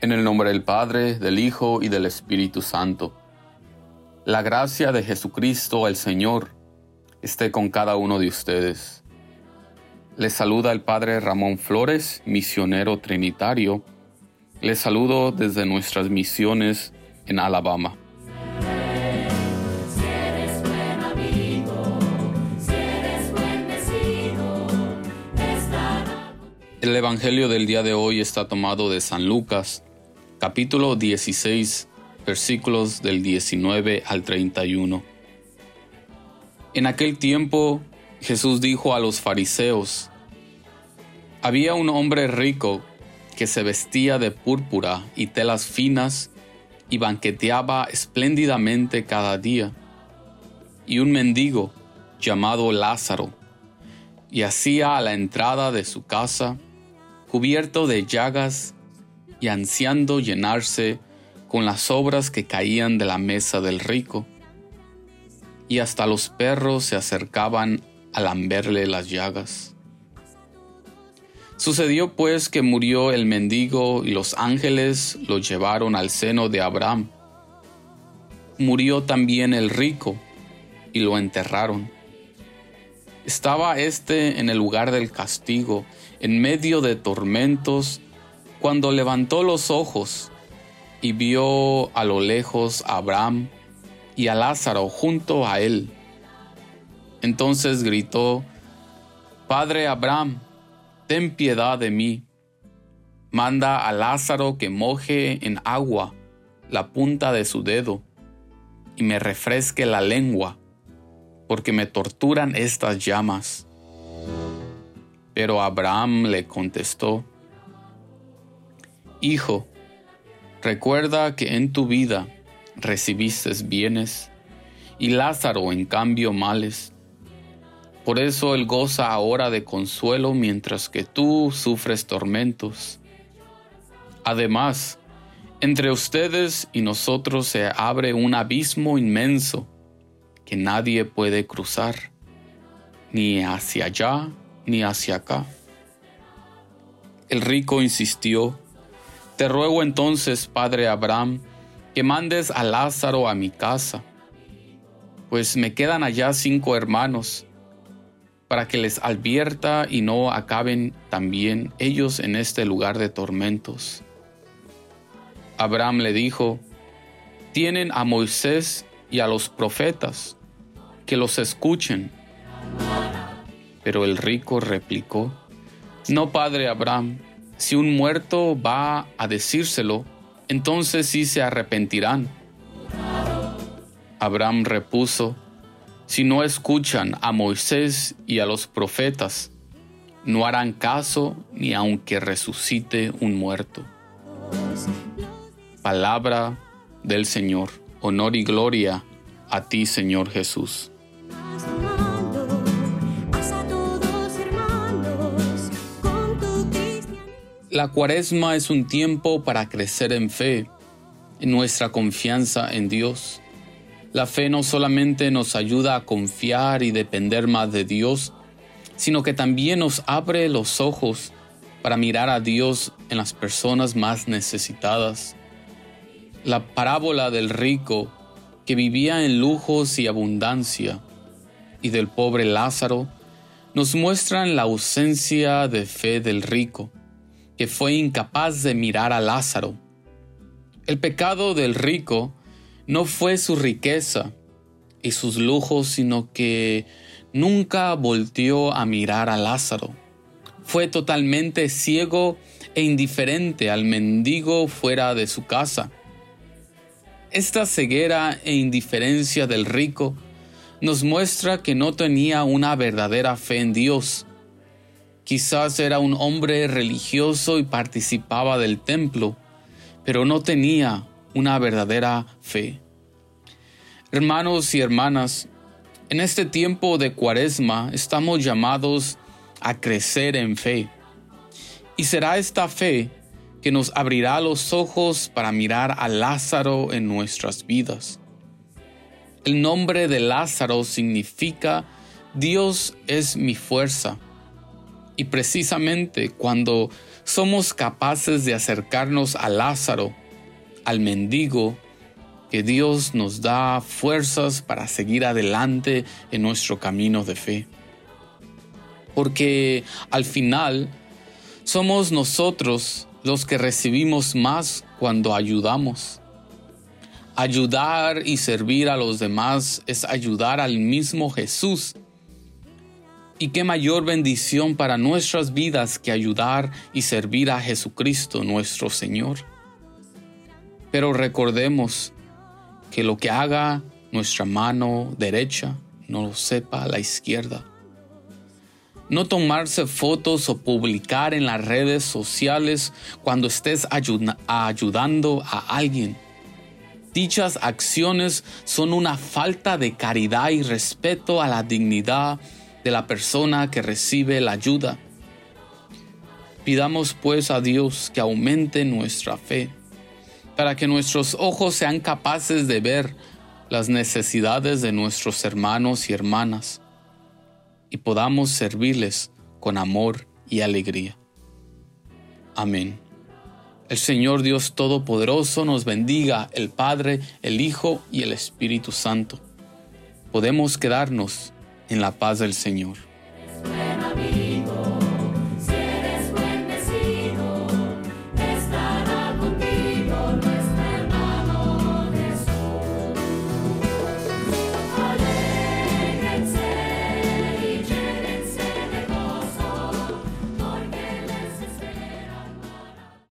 En el nombre del Padre, del Hijo y del Espíritu Santo. La gracia de Jesucristo el Señor esté con cada uno de ustedes. Les saluda el Padre Ramón Flores, misionero trinitario. Les saludo desde nuestras misiones en Alabama. El Evangelio del día de hoy está tomado de San Lucas, capítulo 16, versículos del 19 al 31. En aquel tiempo Jesús dijo a los fariseos, había un hombre rico que se vestía de púrpura y telas finas y banqueteaba espléndidamente cada día, y un mendigo llamado Lázaro, y hacía a la entrada de su casa cubierto de llagas y ansiando llenarse con las obras que caían de la mesa del rico. Y hasta los perros se acercaban a lamberle las llagas. Sucedió pues que murió el mendigo y los ángeles lo llevaron al seno de Abraham. Murió también el rico y lo enterraron. Estaba éste en el lugar del castigo, en medio de tormentos, cuando levantó los ojos y vio a lo lejos a Abraham y a Lázaro junto a él. Entonces gritó, Padre Abraham, ten piedad de mí. Manda a Lázaro que moje en agua la punta de su dedo y me refresque la lengua porque me torturan estas llamas. Pero Abraham le contestó, Hijo, recuerda que en tu vida recibiste bienes y Lázaro en cambio males. Por eso él goza ahora de consuelo mientras que tú sufres tormentos. Además, entre ustedes y nosotros se abre un abismo inmenso que nadie puede cruzar, ni hacia allá ni hacia acá. El rico insistió, Te ruego entonces, padre Abraham, que mandes a Lázaro a mi casa, pues me quedan allá cinco hermanos, para que les advierta y no acaben también ellos en este lugar de tormentos. Abraham le dijo, Tienen a Moisés y a los profetas que los escuchen. Pero el rico replicó, No, padre Abraham, si un muerto va a decírselo, entonces sí se arrepentirán. Abraham repuso, Si no escuchan a Moisés y a los profetas, no harán caso ni aunque resucite un muerto. Palabra del Señor, honor y gloria a ti, Señor Jesús. La cuaresma es un tiempo para crecer en fe, en nuestra confianza en Dios. La fe no solamente nos ayuda a confiar y depender más de Dios, sino que también nos abre los ojos para mirar a Dios en las personas más necesitadas. La parábola del rico que vivía en lujos y abundancia y del pobre Lázaro nos muestran la ausencia de fe del rico que fue incapaz de mirar a Lázaro. El pecado del rico no fue su riqueza y sus lujos, sino que nunca volteó a mirar a Lázaro. Fue totalmente ciego e indiferente al mendigo fuera de su casa. Esta ceguera e indiferencia del rico nos muestra que no tenía una verdadera fe en Dios Quizás era un hombre religioso y participaba del templo, pero no tenía una verdadera fe. Hermanos y hermanas, en este tiempo de cuaresma estamos llamados a crecer en fe. Y será esta fe que nos abrirá los ojos para mirar a Lázaro en nuestras vidas. El nombre de Lázaro significa Dios es mi fuerza y precisamente cuando somos capaces de acercarnos a Lázaro, al mendigo, que Dios nos da fuerzas para seguir adelante en nuestro camino de fe. Porque al final somos nosotros los que recibimos más cuando ayudamos. Ayudar y servir a los demás es ayudar al mismo Jesús. Y qué mayor bendición para nuestras vidas que ayudar y servir a Jesucristo nuestro Señor. Pero recordemos que lo que haga nuestra mano derecha no lo sepa la izquierda. No tomarse fotos o publicar en las redes sociales cuando estés ayudando a alguien Dichas acciones son una falta de caridad y respeto a la dignidad de la persona que recibe la ayuda. Pidamos pues a Dios que aumente nuestra fe, para que nuestros ojos sean capaces de ver las necesidades de nuestros hermanos y hermanas, y podamos servirles con amor y alegría. Amén. El Señor Dios Todopoderoso nos bendiga, el Padre, el Hijo y el Espíritu Santo. Podemos quedarnos en la paz del Señor.